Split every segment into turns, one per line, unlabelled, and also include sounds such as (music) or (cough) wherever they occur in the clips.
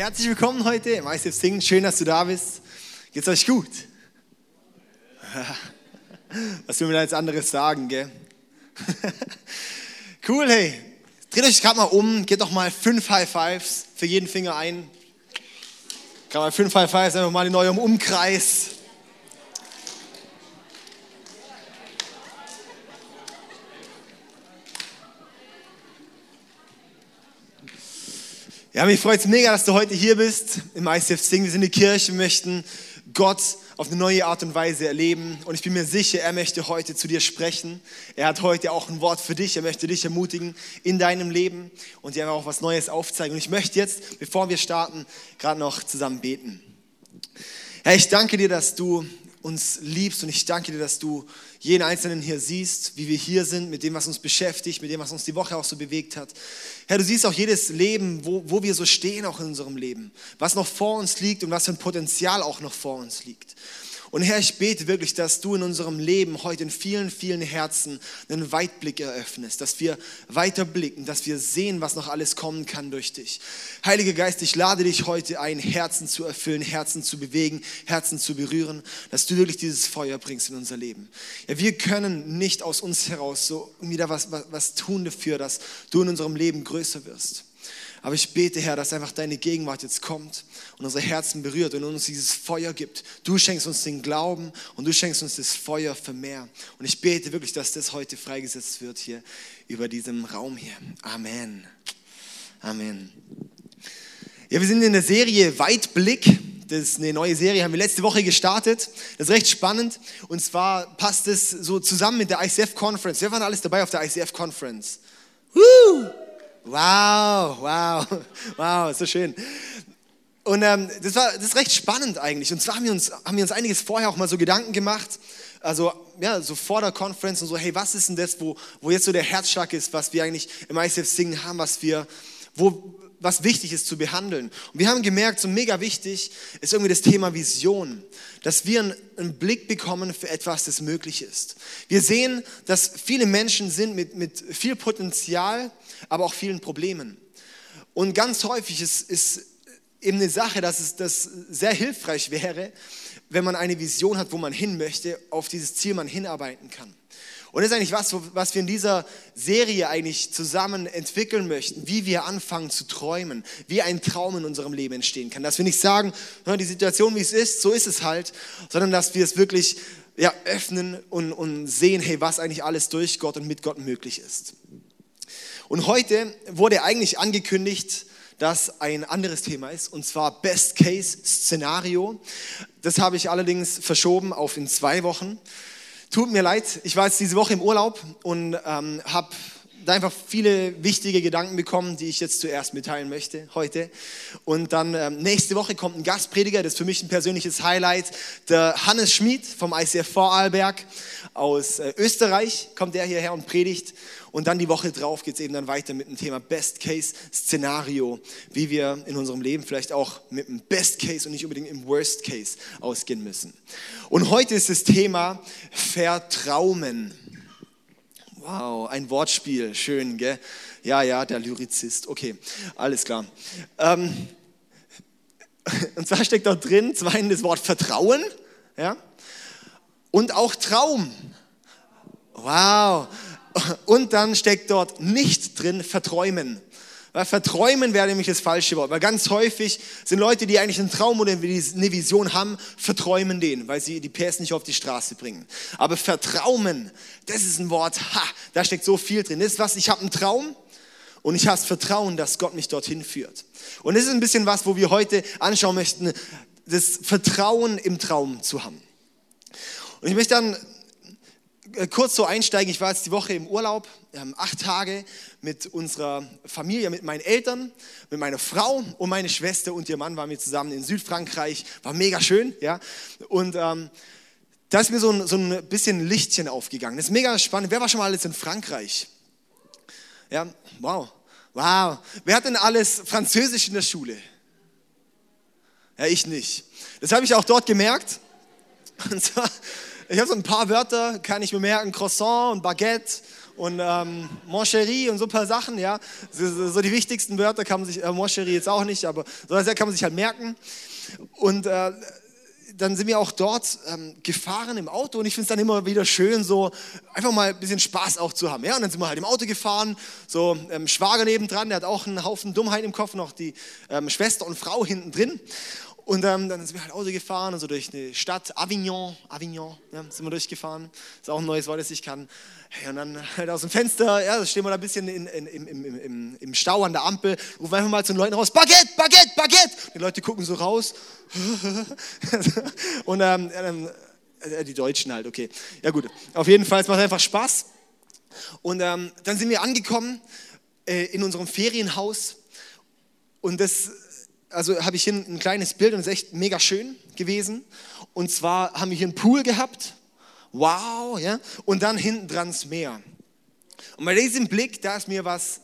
herzlich willkommen heute im ICF Singen. Schön, dass du da bist. Geht's euch gut? (laughs) Was will mir da jetzt anderes sagen, gell? (laughs) Cool, hey. Dreht euch gerade mal um, geht doch mal fünf High Fives für jeden Finger ein. Kann mal fünf High Fives einfach mal in eurem Umkreis. Ja, mich freut es mega, dass du heute hier bist im ICF Sing. Wir sind die Kirche, möchten Gott auf eine neue Art und Weise erleben. Und ich bin mir sicher, er möchte heute zu dir sprechen. Er hat heute auch ein Wort für dich. Er möchte dich ermutigen in deinem Leben und dir auch was Neues aufzeigen. Und ich möchte jetzt, bevor wir starten, gerade noch zusammen beten. Herr, ich danke dir, dass du uns liebst und ich danke dir, dass du jeden Einzelnen hier siehst, wie wir hier sind, mit dem, was uns beschäftigt, mit dem, was uns die Woche auch so bewegt hat. Herr, du siehst auch jedes Leben, wo, wo wir so stehen, auch in unserem Leben, was noch vor uns liegt und was für ein Potenzial auch noch vor uns liegt. Und Herr, ich bete wirklich, dass du in unserem Leben heute in vielen, vielen Herzen einen Weitblick eröffnest, dass wir weiter blicken, dass wir sehen, was noch alles kommen kann durch dich. Heiliger Geist, ich lade dich heute ein, Herzen zu erfüllen, Herzen zu bewegen, Herzen zu berühren, dass du wirklich dieses Feuer bringst in unser Leben. Ja, wir können nicht aus uns heraus so wieder was, was, was tun dafür, dass du in unserem Leben größer wirst. Aber ich bete, Herr, dass einfach deine Gegenwart jetzt kommt und unsere Herzen berührt und uns dieses Feuer gibt. Du schenkst uns den Glauben und du schenkst uns das Feuer für mehr. Und ich bete wirklich, dass das heute freigesetzt wird hier über diesem Raum hier. Amen. Amen. Ja, wir sind in der Serie Weitblick. Das ist eine neue Serie, haben wir letzte Woche gestartet. Das ist recht spannend. Und zwar passt es so zusammen mit der ICF Conference. Wer war alles dabei auf der ICF Conference? Woo! Wow, wow, (laughs) wow, so schön. Und ähm, das, war, das ist recht spannend eigentlich. Und zwar haben wir, uns, haben wir uns einiges vorher auch mal so Gedanken gemacht, also ja, so vor der Conference und so, hey, was ist denn das, wo, wo jetzt so der Herzschlag ist, was wir eigentlich im ICF Singen haben, was wir, wo, was wichtig ist zu behandeln. Und wir haben gemerkt, so mega wichtig ist irgendwie das Thema Vision, dass wir einen, Blick bekommen für etwas, das möglich ist. Wir sehen, dass viele Menschen sind mit, mit viel Potenzial, aber auch vielen Problemen. Und ganz häufig ist, ist eben eine Sache, dass es das sehr hilfreich wäre, wenn man eine Vision hat, wo man hin möchte, auf dieses Ziel man hinarbeiten kann. Und das ist eigentlich was, was wir in dieser Serie eigentlich zusammen entwickeln möchten, wie wir anfangen zu träumen, wie ein Traum in unserem Leben entstehen kann. Dass wir nicht sagen, die Situation, wie es ist, so ist es halt, sondern dass wir es wirklich ja, öffnen und, und sehen, hey, was eigentlich alles durch Gott und mit Gott möglich ist. Und heute wurde eigentlich angekündigt, dass ein anderes Thema ist, und zwar Best Case Szenario. Das habe ich allerdings verschoben auf in zwei Wochen. Tut mir leid, ich war jetzt diese Woche im Urlaub und ähm, habe einfach viele wichtige Gedanken bekommen, die ich jetzt zuerst mitteilen möchte heute. Und dann ähm, nächste Woche kommt ein Gastprediger, das ist für mich ein persönliches Highlight, der Hannes Schmid vom ICF Vorarlberg aus äh, Österreich, kommt der hierher und predigt. Und dann die Woche drauf geht es eben dann weiter mit dem Thema Best Case Szenario, wie wir in unserem Leben vielleicht auch mit dem Best Case und nicht unbedingt im Worst Case ausgehen müssen. Und heute ist das Thema Vertrauen. Wow, ein Wortspiel, schön, gell? Ja, ja, der Lyrizist. Okay, alles klar. Ähm, (laughs) und zwar steckt dort drin, zwar das Wort Vertrauen, ja, und auch Traum. Wow. Und dann steckt dort nicht drin Verträumen. Weil verträumen wäre nämlich das falsche Wort. Weil ganz häufig sind Leute, die eigentlich einen Traum oder eine Vision haben, verträumen den, weil sie die PS nicht auf die Straße bringen. Aber vertrauen, das ist ein Wort, ha, da steckt so viel drin. Das ist was, ich habe einen Traum und ich habe das Vertrauen, dass Gott mich dorthin führt. Und das ist ein bisschen was, wo wir heute anschauen möchten, das Vertrauen im Traum zu haben. Und ich möchte dann kurz so einsteigen. Ich war jetzt die Woche im Urlaub, ähm, acht Tage mit unserer Familie, mit meinen Eltern, mit meiner Frau und meine Schwester und ihr Mann waren wir zusammen in Südfrankreich. War mega schön, ja. Und ähm, da ist mir so ein, so ein bisschen Lichtchen aufgegangen. Das ist mega spannend. Wer war schon mal alles in Frankreich? Ja, wow, wow. Wer hat denn alles Französisch in der Schule? Ja, ich nicht. Das habe ich auch dort gemerkt. Und zwar ich habe so ein paar Wörter, kann ich mir merken, Croissant und Baguette und ähm, Mon chéri und so ein paar Sachen, ja. So, so die wichtigsten Wörter kann man sich, äh, Mon chéri jetzt auch nicht, aber so kann man sich halt merken. Und äh, dann sind wir auch dort ähm, gefahren im Auto und ich finde es dann immer wieder schön, so einfach mal ein bisschen Spaß auch zu haben. Ja, und dann sind wir halt im Auto gefahren, so ähm, Schwager nebendran, der hat auch einen Haufen Dummheit im Kopf, noch die ähm, Schwester und Frau hinten drin. Und ähm, dann sind wir halt Auto gefahren und so durch eine Stadt, Avignon, Avignon, ja, sind wir durchgefahren. Ist auch ein neues Wort, das ich kann. Hey, und dann halt aus dem Fenster, ja, da stehen wir da ein bisschen in, in, im, im, im, im Stau an der Ampel, rufen einfach mal zu den Leuten raus, Baguette, Baguette, Baguette. Die Leute gucken so raus. (laughs) und ähm, äh, die Deutschen halt, okay. Ja gut, auf jeden Fall, es macht einfach Spaß. Und ähm, dann sind wir angekommen äh, in unserem Ferienhaus. Und das, also habe ich hier ein kleines Bild und es ist echt mega schön gewesen. Und zwar haben wir hier einen Pool gehabt wow, ja, und dann hinten dran das Meer. Und bei diesem Blick, da ist mir was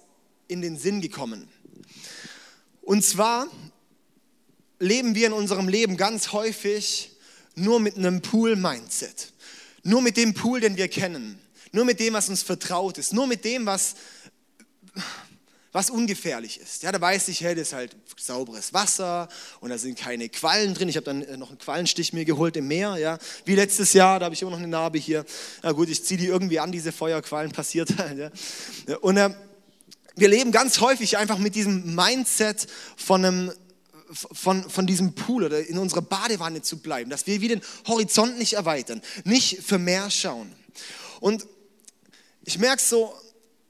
in den Sinn gekommen. Und zwar leben wir in unserem Leben ganz häufig nur mit einem Pool-Mindset. Nur mit dem Pool, den wir kennen. Nur mit dem, was uns vertraut ist. Nur mit dem, was was ungefährlich ist. Ja, da weiß ich, hey, das ist halt sauberes Wasser und da sind keine Quallen drin. Ich habe dann äh, noch einen Quallenstich mir geholt im Meer, ja, wie letztes Jahr, da habe ich immer noch eine Narbe hier. Na gut, ich ziehe die irgendwie an, diese Feuerquallen (laughs) passiert halt. Ja. Und äh, wir leben ganz häufig einfach mit diesem Mindset von einem von, von diesem Pool oder in unserer Badewanne zu bleiben, dass wir wie den Horizont nicht erweitern, nicht für mehr schauen. Und ich merke so,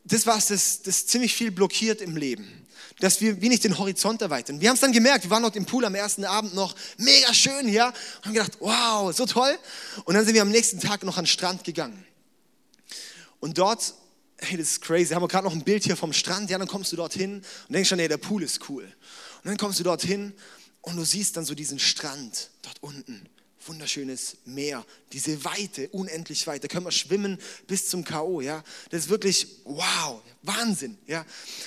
das war das, das ziemlich viel blockiert im Leben. Dass wir wie nicht den Horizont erweitern. Wir haben es dann gemerkt, wir waren dort im Pool am ersten Abend noch, mega schön, ja, und haben gedacht, wow, so toll. Und dann sind wir am nächsten Tag noch an den Strand gegangen. Und dort, hey, das ist crazy, haben wir gerade noch ein Bild hier vom Strand, ja, dann kommst du dorthin und denkst schon, hey, der Pool ist cool. Und dann kommst du dorthin und du siehst dann so diesen Strand dort unten wunderschönes Meer, diese Weite, unendlich weit. Da können wir schwimmen bis zum K.O., ja. Das ist wirklich, wow, Wahnsinn, ja.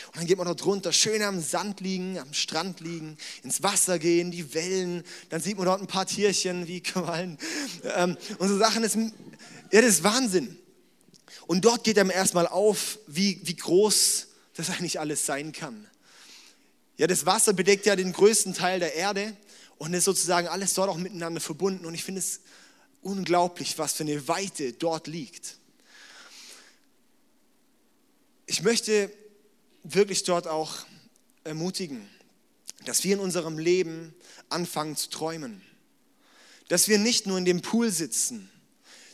Und dann geht man dort runter, schön am Sand liegen, am Strand liegen, ins Wasser gehen, die Wellen, dann sieht man dort ein paar Tierchen wie (laughs) Quallen ähm, und so Sachen. Das, ja, das ist Wahnsinn. Und dort geht einem erstmal auf, wie, wie groß das eigentlich alles sein kann. Ja, das Wasser bedeckt ja den größten Teil der Erde und ist sozusagen alles dort auch miteinander verbunden. Und ich finde es unglaublich, was für eine Weite dort liegt. Ich möchte wirklich dort auch ermutigen, dass wir in unserem Leben anfangen zu träumen. Dass wir nicht nur in dem Pool sitzen,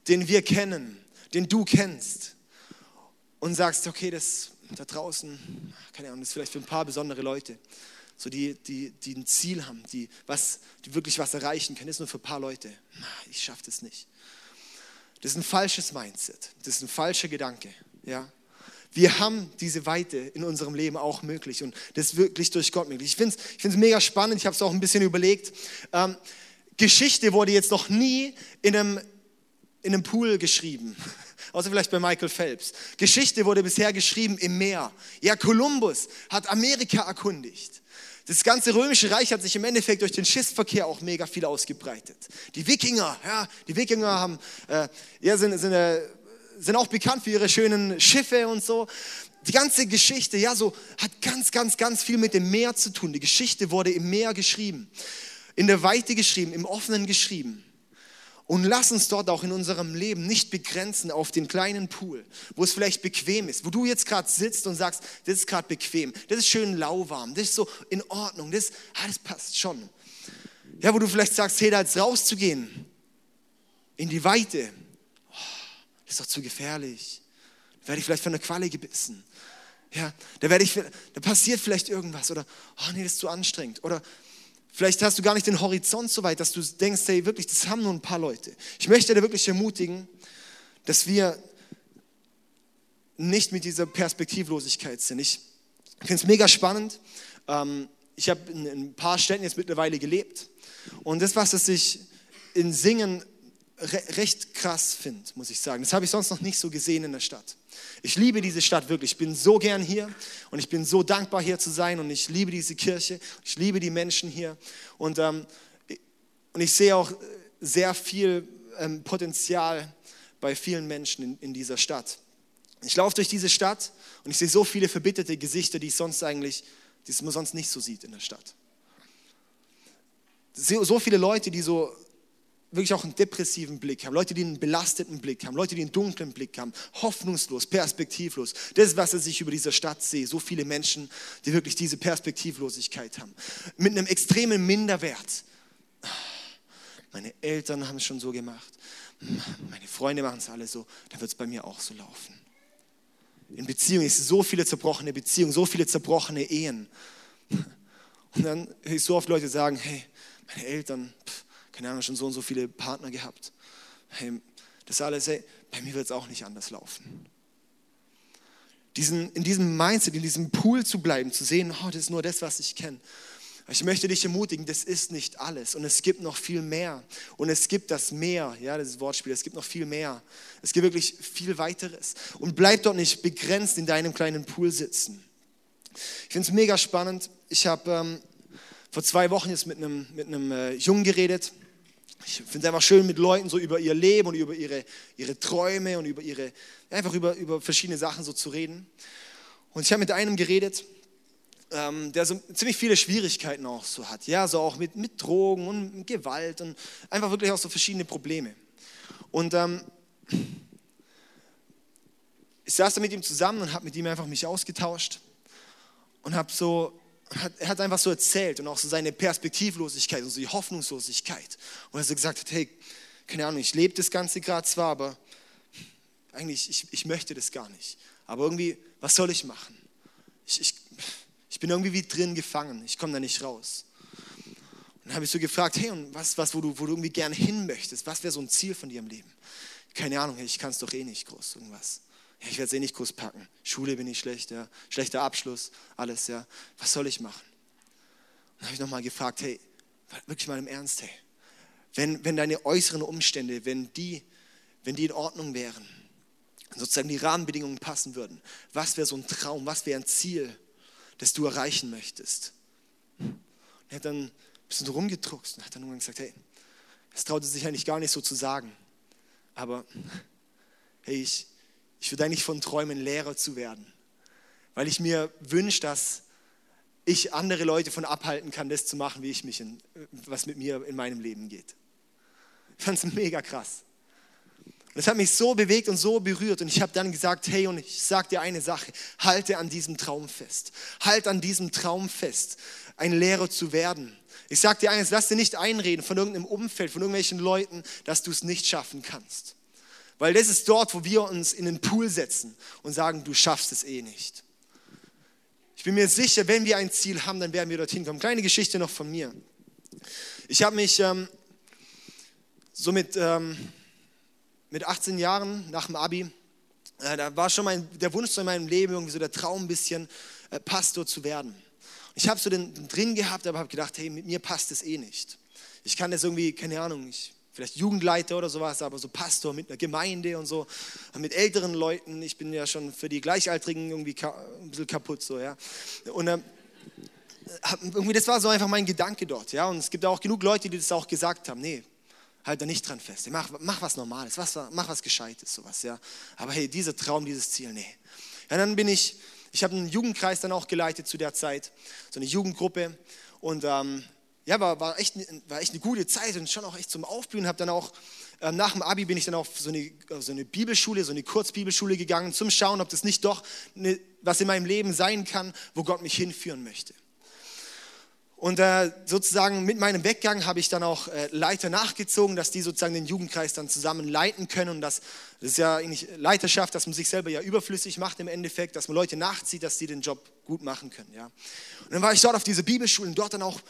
den wir kennen, den du kennst, und sagst, okay, das da draußen, keine Ahnung, das ist vielleicht für ein paar besondere Leute so die, die, die ein Ziel haben, die, was, die wirklich was erreichen können, ist nur für ein paar Leute. Ich schaffe das nicht. Das ist ein falsches Mindset. Das ist ein falscher Gedanke. Ja? Wir haben diese Weite in unserem Leben auch möglich und das ist wirklich durch Gott möglich. Ich finde es ich mega spannend, ich habe es auch ein bisschen überlegt. Ähm, Geschichte wurde jetzt noch nie in einem, in einem Pool geschrieben, (laughs) außer vielleicht bei Michael Phelps. Geschichte wurde bisher geschrieben im Meer. Ja, Kolumbus hat Amerika erkundigt. Das ganze römische Reich hat sich im Endeffekt durch den Schiffsverkehr auch mega viel ausgebreitet. Die Wikinger, ja, die Wikinger haben, äh, ja, sind, sind, äh, sind auch bekannt für ihre schönen Schiffe und so. Die ganze Geschichte, ja, so hat ganz, ganz, ganz viel mit dem Meer zu tun. Die Geschichte wurde im Meer geschrieben, in der Weite geschrieben, im Offenen geschrieben. Und lass uns dort auch in unserem Leben nicht begrenzen auf den kleinen Pool, wo es vielleicht bequem ist, wo du jetzt gerade sitzt und sagst, das ist gerade bequem, das ist schön lauwarm, das ist so in Ordnung, das, ah, das passt schon. Ja, wo du vielleicht sagst, hey, da jetzt rauszugehen, in die Weite, oh, das ist doch zu gefährlich. Da werde ich vielleicht von einer Qualle gebissen. Ja, da, werde ich, da passiert vielleicht irgendwas oder, oh nee, das ist zu anstrengend. Oder Vielleicht hast du gar nicht den Horizont so weit, dass du denkst, hey, wirklich, das haben nur ein paar Leute. Ich möchte dir wirklich ermutigen, dass wir nicht mit dieser Perspektivlosigkeit sind. Ich finde es mega spannend. Ähm, ich habe in ein paar Städten jetzt mittlerweile gelebt. Und das, was ich in Singen recht krass finde, muss ich sagen. Das habe ich sonst noch nicht so gesehen in der Stadt. Ich liebe diese Stadt wirklich. Ich bin so gern hier und ich bin so dankbar hier zu sein und ich liebe diese Kirche. Ich liebe die Menschen hier und, ähm, und ich sehe auch sehr viel ähm, Potenzial bei vielen Menschen in, in dieser Stadt. Ich laufe durch diese Stadt und ich sehe so viele verbitterte Gesichter, die ich sonst eigentlich, die man sonst nicht so sieht in der Stadt. So viele Leute, die so wirklich auch einen depressiven Blick haben, Leute, die einen belasteten Blick haben, Leute, die einen dunklen Blick haben, hoffnungslos, perspektivlos. Das ist, was ich über dieser Stadt sehe. So viele Menschen, die wirklich diese Perspektivlosigkeit haben. Mit einem extremen Minderwert. Meine Eltern haben es schon so gemacht. Meine Freunde machen es alle so. Dann wird es bei mir auch so laufen. In Beziehungen ist so viele zerbrochene Beziehungen, so viele zerbrochene Ehen. Und dann höre ich so oft Leute sagen, hey, meine Eltern, pff, keine Ahnung, schon so und so viele Partner gehabt. Hey, das alles, hey, bei mir wird es auch nicht anders laufen. Diesen, in diesem Mindset, in diesem Pool zu bleiben, zu sehen, oh, das ist nur das, was ich kenne. Ich möchte dich ermutigen, das ist nicht alles und es gibt noch viel mehr. Und es gibt das Meer, ja, das Wortspiel, es gibt noch viel mehr. Es gibt wirklich viel weiteres. Und bleib dort nicht begrenzt in deinem kleinen Pool sitzen. Ich finde es mega spannend. Ich habe ähm, vor zwei Wochen jetzt mit einem, mit äh, Jungen geredet, ich finde es einfach schön, mit Leuten so über ihr Leben und über ihre, ihre Träume und über ihre, einfach über, über verschiedene Sachen so zu reden. Und ich habe mit einem geredet, ähm, der so ziemlich viele Schwierigkeiten auch so hat. Ja, so auch mit, mit Drogen und Gewalt und einfach wirklich auch so verschiedene Probleme. Und ähm, ich saß da mit ihm zusammen und habe mit ihm einfach mich ausgetauscht und habe so er hat einfach so erzählt und auch so seine Perspektivlosigkeit und so die Hoffnungslosigkeit. Und er so gesagt hat, hey, keine Ahnung, ich lebe das Ganze gerade zwar, aber eigentlich, ich, ich möchte das gar nicht. Aber irgendwie, was soll ich machen? Ich, ich, ich bin irgendwie wie drin gefangen, ich komme da nicht raus. Und dann habe ich so gefragt, hey, und was, was wo, du, wo du irgendwie gerne hin möchtest? Was wäre so ein Ziel von dir im Leben? Keine Ahnung, ich kann es doch eh nicht groß, irgendwas ja, ich werde es eh nicht groß packen. Schule bin ich schlecht, ja. schlechter Abschluss, alles, ja. Was soll ich machen? Dann habe ich nochmal gefragt, hey, wirklich mal im Ernst, hey, wenn, wenn deine äußeren Umstände, wenn die, wenn die in Ordnung wären, sozusagen die Rahmenbedingungen passen würden, was wäre so ein Traum, was wäre ein Ziel, das du erreichen möchtest? Und er hat dann ein bisschen rumgedruckst und hat dann irgendwann gesagt, hey, das traute sich eigentlich gar nicht so zu sagen, aber hey, ich, ich würde eigentlich von träumen, Lehrer zu werden, weil ich mir wünsche, dass ich andere Leute von abhalten kann, das zu machen, wie ich mich in, was mit mir in meinem Leben geht. Ich fand es mega krass. Und es hat mich so bewegt und so berührt. Und ich habe dann gesagt, hey, und ich sage dir eine Sache, halte an diesem Traum fest. Halt an diesem Traum fest, ein Lehrer zu werden. Ich sage dir eines, lass dir nicht einreden von irgendeinem Umfeld, von irgendwelchen Leuten, dass du es nicht schaffen kannst. Weil das ist dort, wo wir uns in den Pool setzen und sagen, du schaffst es eh nicht. Ich bin mir sicher, wenn wir ein Ziel haben, dann werden wir dorthin kommen. Kleine Geschichte noch von mir. Ich habe mich ähm, so mit, ähm, mit 18 Jahren nach dem Abi, äh, da war schon mein, der Wunsch so in meinem Leben, irgendwie so der Traum ein bisschen, äh, Pastor zu werden. Ich habe so den, drin gehabt, aber habe gedacht, hey, mit mir passt es eh nicht. Ich kann das irgendwie, keine Ahnung, ich vielleicht Jugendleiter oder sowas, aber so Pastor mit einer Gemeinde und so, mit älteren Leuten. Ich bin ja schon für die Gleichaltrigen irgendwie ein bisschen kaputt, so, ja. Und ähm, irgendwie, das war so einfach mein Gedanke dort, ja. Und es gibt auch genug Leute, die das auch gesagt haben, nee, halt da nicht dran fest. Mach, mach was Normales, was, mach was Gescheites, sowas, ja. Aber hey, dieser Traum, dieses Ziel, nee. Ja, dann bin ich, ich habe einen Jugendkreis dann auch geleitet zu der Zeit, so eine Jugendgruppe. Und ähm, ja, war, war, echt, war echt eine gute Zeit und schon auch echt zum Aufblühen. Habe dann auch äh, nach dem Abi bin ich dann auf so eine, so eine Bibelschule, so eine Kurzbibelschule gegangen, zum Schauen, ob das nicht doch eine, was in meinem Leben sein kann, wo Gott mich hinführen möchte. Und äh, sozusagen mit meinem Weggang habe ich dann auch äh, Leiter nachgezogen, dass die sozusagen den Jugendkreis dann zusammen leiten können. Und das, das ist ja eigentlich Leiterschaft, dass man sich selber ja überflüssig macht im Endeffekt, dass man Leute nachzieht, dass die den Job gut machen können. Ja. Und dann war ich dort auf diese und dort dann auch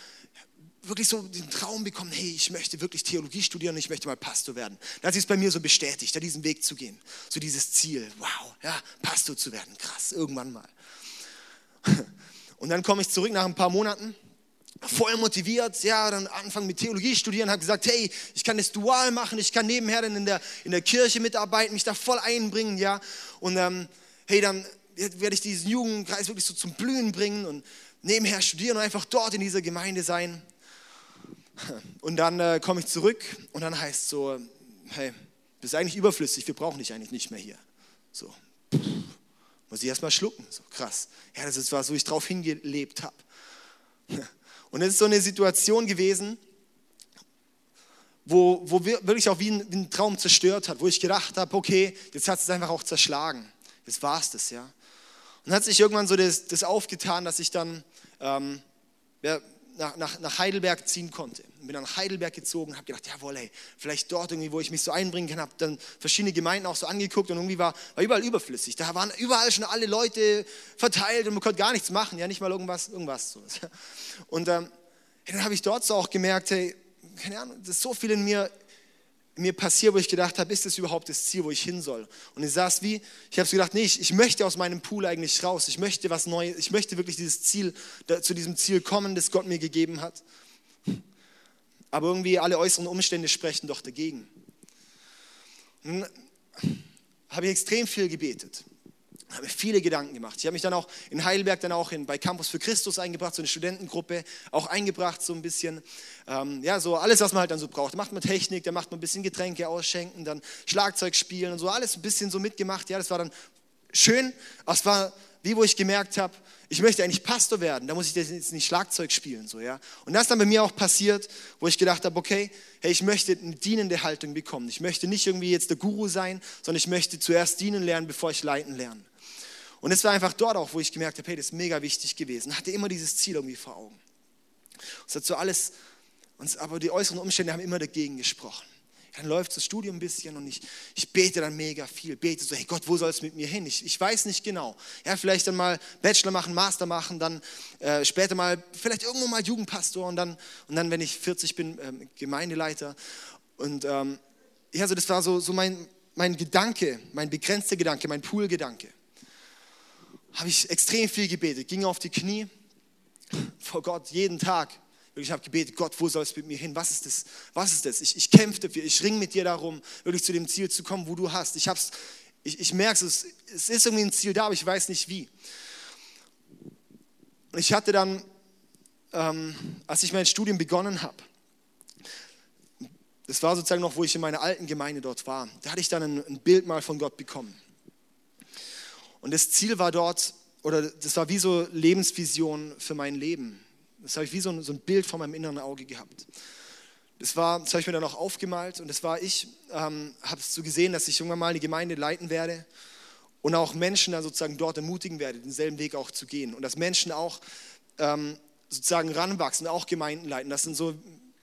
wirklich so den Traum bekommen, hey, ich möchte wirklich Theologie studieren ich möchte mal Pastor werden. Da hat sich es bei mir so bestätigt, da diesen Weg zu gehen. So dieses Ziel, wow, ja, Pastor zu werden, krass, irgendwann mal. (laughs) Und dann komme ich zurück nach ein paar Monaten, voll motiviert, ja, dann anfangen mit Theologie studieren, habe gesagt, hey, ich kann das dual machen, ich kann nebenher dann in der, in der Kirche mitarbeiten, mich da voll einbringen, ja. Und ähm, hey, dann werde ich diesen Jugendkreis wirklich so zum Blühen bringen und nebenher studieren und einfach dort in dieser Gemeinde sein. Und dann äh, komme ich zurück und dann heißt so, hey, bist eigentlich überflüssig, wir brauchen dich eigentlich nicht mehr hier. So, muss ich erstmal schlucken. So krass. Ja, das war so, wie ich drauf hingelebt habe. (laughs) Und es ist so eine Situation gewesen, wo, wo wirklich auch wie ein, wie ein Traum zerstört hat, wo ich gedacht habe, okay, jetzt hat es einfach auch zerschlagen. Jetzt war es das, ja. Und dann hat sich irgendwann so das, das aufgetan, dass ich dann ähm, ja, nach, nach, nach, Heidelberg ziehen konnte. Bin dann nach Heidelberg gezogen habe gedacht, jawohl, ey, vielleicht dort irgendwie, wo ich mich so einbringen kann. Habe dann verschiedene Gemeinden auch so angeguckt und irgendwie war, war überall überflüssig. Da waren überall schon alle Leute verteilt und man konnte gar nichts machen, ja, nicht mal irgendwas, irgendwas. Und ähm, dann habe ich dort so auch gemerkt, hey, keine Ahnung, das ist so viel in mir, mir passiert, wo ich gedacht habe, ist das überhaupt das Ziel, wo ich hin soll? Und ich saß wie, ich habe so gedacht, nee, ich, ich, möchte aus meinem Pool eigentlich raus. Ich möchte was Neues, ich möchte wirklich dieses Ziel, da, zu diesem Ziel kommen, das Gott mir gegeben hat. Aber irgendwie alle äußeren Umstände sprechen doch dagegen. Habe ich extrem viel gebetet habe viele Gedanken gemacht. Ich habe mich dann auch in Heidelberg, dann auch in, bei Campus für Christus eingebracht, so eine Studentengruppe auch eingebracht, so ein bisschen, ähm, ja, so alles, was man halt dann so braucht. Da macht man Technik, da macht man ein bisschen Getränke ausschenken, dann Schlagzeug spielen und so, alles ein bisschen so mitgemacht. Ja, das war dann schön, aber es war wie wo ich gemerkt habe, ich möchte eigentlich Pastor werden, da muss ich jetzt nicht Schlagzeug spielen. So, ja? Und das ist dann bei mir auch passiert, wo ich gedacht habe, okay, hey, ich möchte eine dienende Haltung bekommen. Ich möchte nicht irgendwie jetzt der Guru sein, sondern ich möchte zuerst dienen lernen, bevor ich leiten lerne. Und es war einfach dort auch, wo ich gemerkt habe, hey, das ist mega wichtig gewesen. Hatte immer dieses Ziel irgendwie vor Augen. Es hat so alles, aber die äußeren Umstände haben immer dagegen gesprochen. Dann läuft das Studium ein bisschen und ich, ich bete dann mega viel. Bete so, hey Gott, wo soll es mit mir hin? Ich, ich weiß nicht genau. Ja, vielleicht dann mal Bachelor machen, Master machen, dann äh, später mal, vielleicht irgendwo mal Jugendpastor und dann, und dann wenn ich 40 bin, ähm, Gemeindeleiter. Und ähm, ja, so das war so, so mein, mein Gedanke, mein begrenzter Gedanke, mein Pool-Gedanke habe ich extrem viel gebetet, ging auf die Knie vor Gott jeden Tag. Ich habe gebetet, Gott, wo soll es mit mir hin? Was ist das? Was ist das? Ich, ich kämpfe dafür, ich ringe mit dir darum, wirklich zu dem Ziel zu kommen, wo du hast. Ich, ich, ich merke es, es ist irgendwie ein Ziel da, aber ich weiß nicht wie. Und ich hatte dann, ähm, als ich mein Studium begonnen habe, das war sozusagen noch, wo ich in meiner alten Gemeinde dort war, da hatte ich dann ein, ein Bild mal von Gott bekommen. Und das Ziel war dort, oder das war wie so Lebensvision für mein Leben. Das habe ich wie so ein, so ein Bild vor meinem inneren Auge gehabt. Das, war, das habe ich mir dann auch aufgemalt und das war ich, ähm, habe es so gesehen, dass ich irgendwann mal eine Gemeinde leiten werde und auch Menschen dann sozusagen dort ermutigen werde, denselben Weg auch zu gehen. Und dass Menschen auch ähm, sozusagen ranwachsen, auch Gemeinden leiten. Das sind so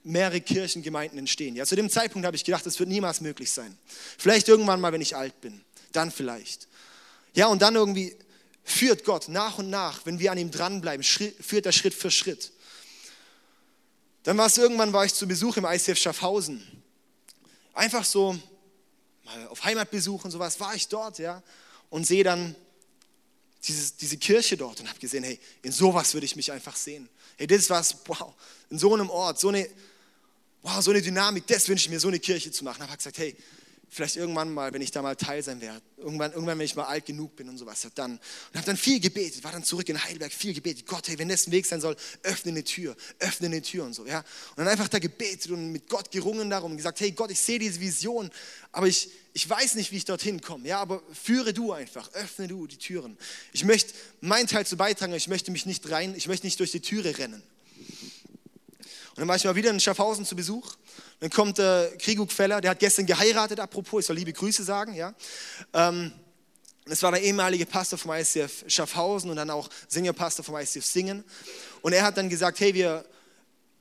mehrere Kirchengemeinden entstehen. Ja, zu dem Zeitpunkt habe ich gedacht, das wird niemals möglich sein. Vielleicht irgendwann mal, wenn ich alt bin. Dann vielleicht. Ja, und dann irgendwie führt Gott nach und nach, wenn wir an ihm dranbleiben, führt er Schritt für Schritt. Dann war es irgendwann, war ich zu Besuch im ICF Schaffhausen. Einfach so, mal auf Heimatbesuch und sowas, war ich dort, ja, und sehe dann dieses, diese Kirche dort und habe gesehen, hey, in sowas würde ich mich einfach sehen. Hey, das was, wow, in so einem Ort, so eine, wow, so eine Dynamik, das wünsche ich mir, so eine Kirche zu machen. Habe gesagt, hey, vielleicht irgendwann mal, wenn ich da mal Teil sein werde, irgendwann, irgendwann wenn ich mal alt genug bin und sowas, dann. Und habe dann viel gebetet, war dann zurück in Heidelberg, viel gebetet. Gott, hey, wenn das ein Weg sein soll, öffne eine Tür, öffne eine Tür und so, ja. Und dann einfach da gebetet und mit Gott gerungen darum, gesagt, hey Gott, ich sehe diese Vision, aber ich, ich weiß nicht, wie ich dorthin komme, ja, aber führe du einfach, öffne du die Türen. Ich möchte meinen Teil zu beitragen, ich möchte mich nicht rein, ich möchte nicht durch die Türe rennen. Und dann war ich mal wieder in Schaffhausen zu Besuch. Dann kommt äh, Krieguk Feller, der hat gestern geheiratet, apropos, ich soll liebe Grüße sagen, ja. Ähm, das war der ehemalige Pastor vom ICF Schaffhausen und dann auch Seniorpastor vom ICF Singen. Und er hat dann gesagt, hey, wir,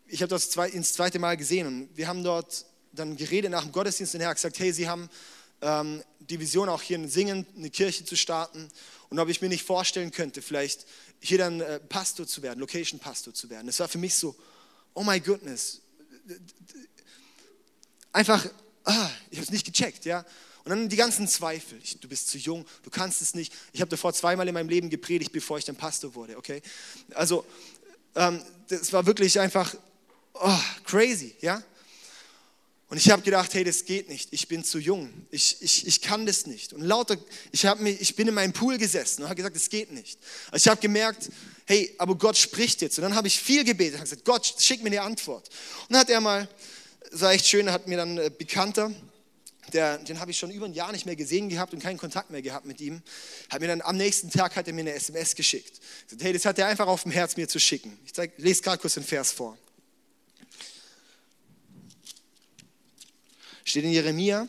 ich habe das zwei, ins zweite Mal gesehen und wir haben dort dann geredet nach dem Gottesdienst und er hat gesagt, hey, Sie haben ähm, die Vision auch hier in Singen, eine Kirche zu starten und ob ich mir nicht vorstellen könnte, vielleicht hier dann äh, Pastor zu werden, Location Pastor zu werden. Das war für mich so, oh my goodness. Einfach, ah, ich habe es nicht gecheckt, ja. Und dann die ganzen Zweifel. Ich, du bist zu jung, du kannst es nicht. Ich habe davor zweimal in meinem Leben gepredigt, bevor ich dann Pastor wurde, okay? Also, ähm, das war wirklich einfach oh, crazy, ja? Und ich habe gedacht, hey, das geht nicht. Ich bin zu jung. Ich, ich, ich kann das nicht. Und lauter, ich, mich, ich bin in meinem Pool gesessen und habe gesagt, das geht nicht. Also ich habe gemerkt, hey, aber Gott spricht jetzt. Und dann habe ich viel gebetet und gesagt, Gott, schick mir eine Antwort. Und dann hat er mal, das war echt schön, hat mir dann ein Bekannter, der, den habe ich schon über ein Jahr nicht mehr gesehen gehabt und keinen Kontakt mehr gehabt mit ihm. Hat mir dann am nächsten Tag hat er mir eine SMS geschickt. Sagt, hey, das hat er einfach auf dem Herz mir zu schicken. Ich zeig, lese gerade kurz den Vers vor. Steht in Jeremia.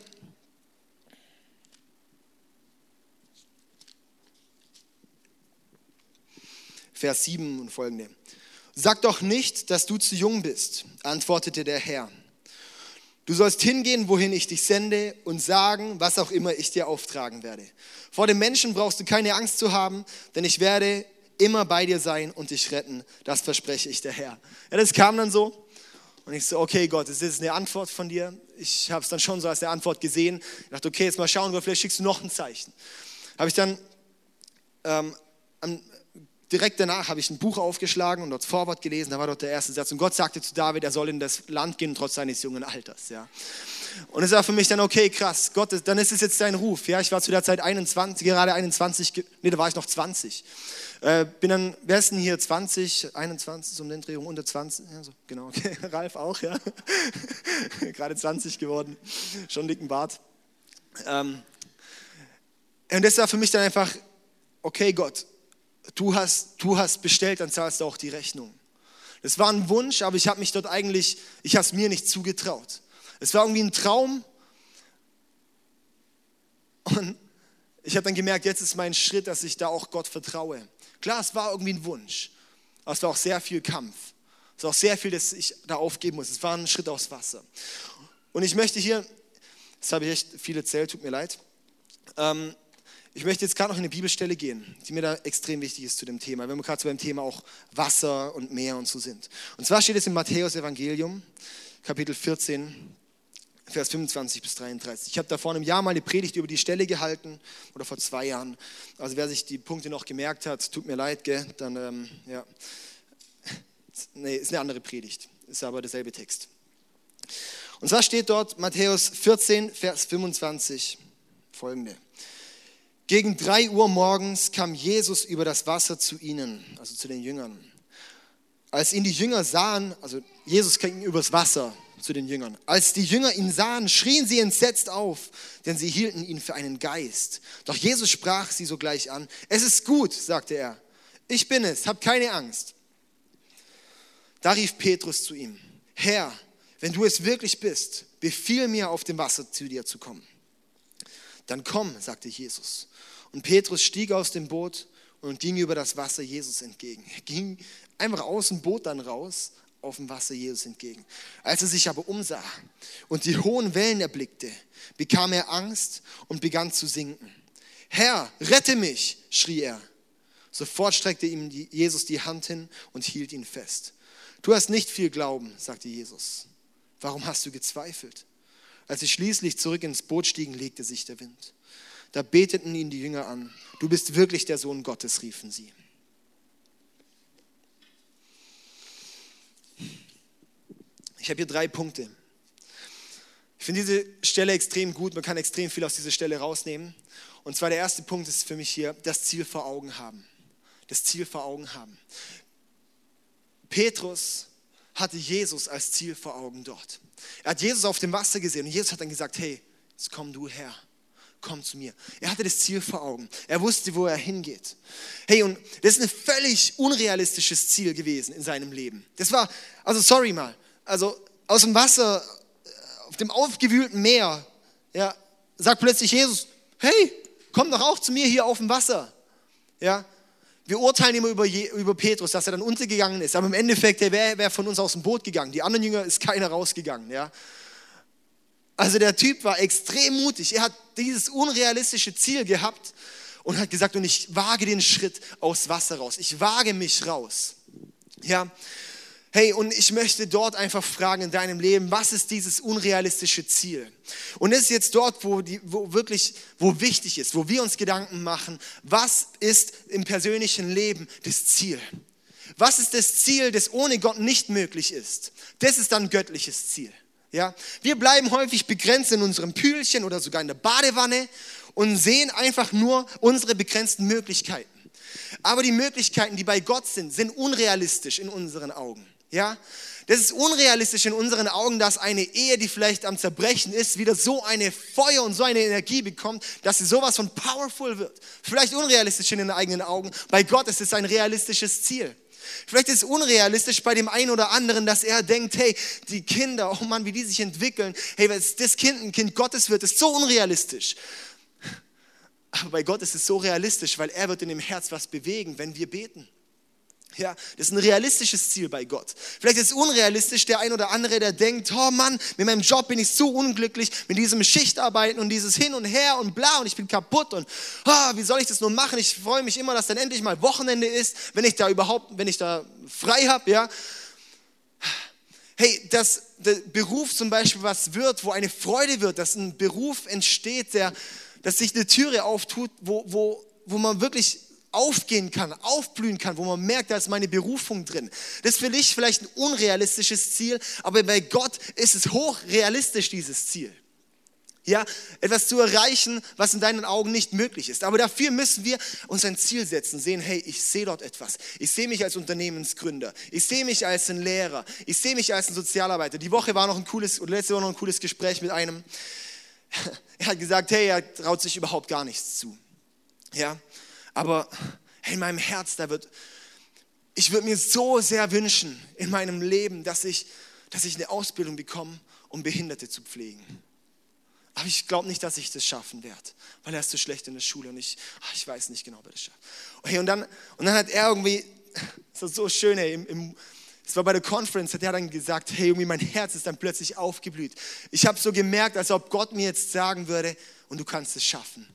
Vers 7 und folgende. Sag doch nicht, dass du zu jung bist, antwortete der Herr. Du sollst hingehen, wohin ich dich sende und sagen, was auch immer ich dir auftragen werde. Vor dem Menschen brauchst du keine Angst zu haben, denn ich werde immer bei dir sein und dich retten. Das verspreche ich der Herr. Ja, das kam dann so. Und ich so, okay Gott, das ist eine Antwort von dir. Ich habe es dann schon so als eine Antwort gesehen. Ich dachte, okay, jetzt mal schauen, Gott, vielleicht schickst du noch ein Zeichen. Habe ich dann ähm, direkt danach habe ich ein Buch aufgeschlagen und dort Vorwort gelesen, da war dort der erste Satz. Und Gott sagte zu David, er soll in das Land gehen, trotz seines jungen Alters. Ja. Und es war für mich dann, okay, krass, Gott, dann ist es jetzt dein Ruf. Ja, ich war zu der Zeit 21, gerade 21, nee, da war ich noch 20. Äh, bin dann, wer ist denn hier 20, 21, so um den Drehung, unter 20? Ja, so, genau, okay. (laughs) Ralf auch, ja. (laughs) gerade 20 geworden, schon dicken Bart. Ähm, und das war für mich dann einfach, okay, Gott, du hast, du hast bestellt, dann zahlst du auch die Rechnung. Das war ein Wunsch, aber ich habe mich dort eigentlich, ich habe es mir nicht zugetraut. Es war irgendwie ein Traum. Und ich habe dann gemerkt, jetzt ist mein Schritt, dass ich da auch Gott vertraue. Klar, es war irgendwie ein Wunsch, aber es war auch sehr viel Kampf. Es war auch sehr viel, das ich da aufgeben muss. Es war ein Schritt aufs Wasser. Und ich möchte hier, das habe ich echt viel erzählt, tut mir leid, ähm, ich möchte jetzt gerade noch in eine Bibelstelle gehen, die mir da extrem wichtig ist zu dem Thema, wenn wir gerade so beim Thema auch Wasser und Meer und so sind. Und zwar steht es im Matthäus Evangelium, Kapitel 14, Vers 25 bis 33. Ich habe da vor einem Jahr mal eine Predigt über die Stelle gehalten oder vor zwei Jahren. Also wer sich die Punkte noch gemerkt hat, tut mir leid, gell? dann ähm, ja, nee, ist eine andere Predigt, ist aber derselbe Text. Und zwar steht dort Matthäus 14, Vers 25 folgende. Gegen drei Uhr morgens kam Jesus über das Wasser zu ihnen, also zu den Jüngern. Als ihn die Jünger sahen, also Jesus ging übers Wasser zu den Jüngern. Als die Jünger ihn sahen, schrien sie entsetzt auf, denn sie hielten ihn für einen Geist. Doch Jesus sprach sie sogleich an. Es ist gut, sagte er. Ich bin es, hab keine Angst. Da rief Petrus zu ihm, Herr, wenn du es wirklich bist, befiehl mir, auf dem Wasser zu dir zu kommen. Dann komm, sagte Jesus. Und Petrus stieg aus dem Boot und ging über das Wasser Jesus entgegen. Er ging einfach aus dem Boot dann raus auf dem Wasser Jesus entgegen. Als er sich aber umsah und die hohen Wellen erblickte, bekam er Angst und begann zu sinken. Herr, rette mich, schrie er. Sofort streckte ihm Jesus die Hand hin und hielt ihn fest. Du hast nicht viel Glauben, sagte Jesus. Warum hast du gezweifelt? Als sie schließlich zurück ins Boot stiegen, legte sich der Wind. Da beteten ihn die Jünger an. Du bist wirklich der Sohn Gottes, riefen sie. Ich habe hier drei Punkte. Ich finde diese Stelle extrem gut. Man kann extrem viel aus dieser Stelle rausnehmen. Und zwar der erste Punkt ist für mich hier das Ziel vor Augen haben. Das Ziel vor Augen haben. Petrus hatte Jesus als Ziel vor Augen dort. Er hat Jesus auf dem Wasser gesehen und Jesus hat dann gesagt, hey, jetzt komm du her komm zu mir. Er hatte das Ziel vor Augen. Er wusste, wo er hingeht. Hey, und das ist ein völlig unrealistisches Ziel gewesen in seinem Leben. Das war, also sorry mal, also aus dem Wasser, äh, auf dem aufgewühlten Meer, ja, sagt plötzlich Jesus, hey, komm doch auch zu mir hier auf dem Wasser. Ja, wir urteilen immer über, über Petrus, dass er dann untergegangen ist. Aber im Endeffekt, der wäre wär von uns aus dem Boot gegangen. Die anderen Jünger ist keiner rausgegangen. Ja? Also der Typ war extrem mutig. Er hat dieses unrealistische Ziel gehabt und hat gesagt, und ich wage den Schritt aus Wasser raus. Ich wage mich raus. Ja. Hey, und ich möchte dort einfach fragen in deinem Leben, was ist dieses unrealistische Ziel? Und das ist jetzt dort, wo, die, wo wirklich, wo wichtig ist, wo wir uns Gedanken machen, was ist im persönlichen Leben das Ziel? Was ist das Ziel, das ohne Gott nicht möglich ist? Das ist dann göttliches Ziel. Ja? Wir bleiben häufig begrenzt in unserem Pühlchen oder sogar in der Badewanne und sehen einfach nur unsere begrenzten Möglichkeiten. Aber die Möglichkeiten, die bei Gott sind, sind unrealistisch in unseren Augen. Ja, das ist unrealistisch in unseren Augen, dass eine Ehe, die vielleicht am Zerbrechen ist, wieder so eine Feuer und so eine Energie bekommt, dass sie sowas von powerful wird. Vielleicht unrealistisch in den eigenen Augen. Bei Gott ist es ein realistisches Ziel. Vielleicht ist es unrealistisch bei dem einen oder anderen, dass er denkt, hey, die Kinder, oh Mann, wie die sich entwickeln, hey, wenn das Kind ein Kind Gottes wird, ist so unrealistisch. Aber bei Gott ist es so realistisch, weil er wird in dem Herz was bewegen, wenn wir beten. Ja, das ist ein realistisches Ziel bei Gott. Vielleicht ist es unrealistisch der ein oder andere, der denkt, oh Mann, mit meinem Job bin ich so unglücklich, mit diesem Schichtarbeiten und dieses Hin und Her und bla und ich bin kaputt und oh, wie soll ich das nur machen? Ich freue mich immer, dass dann endlich mal Wochenende ist, wenn ich da überhaupt, wenn ich da frei habe, ja. Hey, dass der Beruf zum Beispiel was wird, wo eine Freude wird, dass ein Beruf entsteht, der, dass sich eine Türe auftut, wo, wo, wo man wirklich aufgehen kann, aufblühen kann, wo man merkt, da ist meine Berufung drin. Das ist für dich vielleicht ein unrealistisches Ziel, aber bei Gott ist es hochrealistisch, dieses Ziel. Ja, etwas zu erreichen, was in deinen Augen nicht möglich ist. Aber dafür müssen wir uns ein Ziel setzen, sehen, hey, ich sehe dort etwas. Ich sehe mich als Unternehmensgründer. Ich sehe mich als ein Lehrer. Ich sehe mich als ein Sozialarbeiter. Die Woche war noch ein cooles, oder letzte Woche noch ein cooles Gespräch mit einem. (laughs) Er hat gesagt, hey, er traut sich überhaupt gar nichts zu. Ja, aber in meinem Herz, da wird, ich würde mir so sehr wünschen in meinem Leben, dass ich, dass ich eine Ausbildung bekomme, um Behinderte zu pflegen. Aber ich glaube nicht, dass ich das schaffen werde, weil er ist so schlecht in der Schule und ich, ach, ich weiß nicht genau, ob er das schafft. Okay, und, dann, und dann hat er irgendwie, (laughs) das war so schön, ey, im, im, es war bei der Conference, hat er dann gesagt, hey, irgendwie mein Herz ist dann plötzlich aufgeblüht. Ich habe so gemerkt, als ob Gott mir jetzt sagen würde, und du kannst es schaffen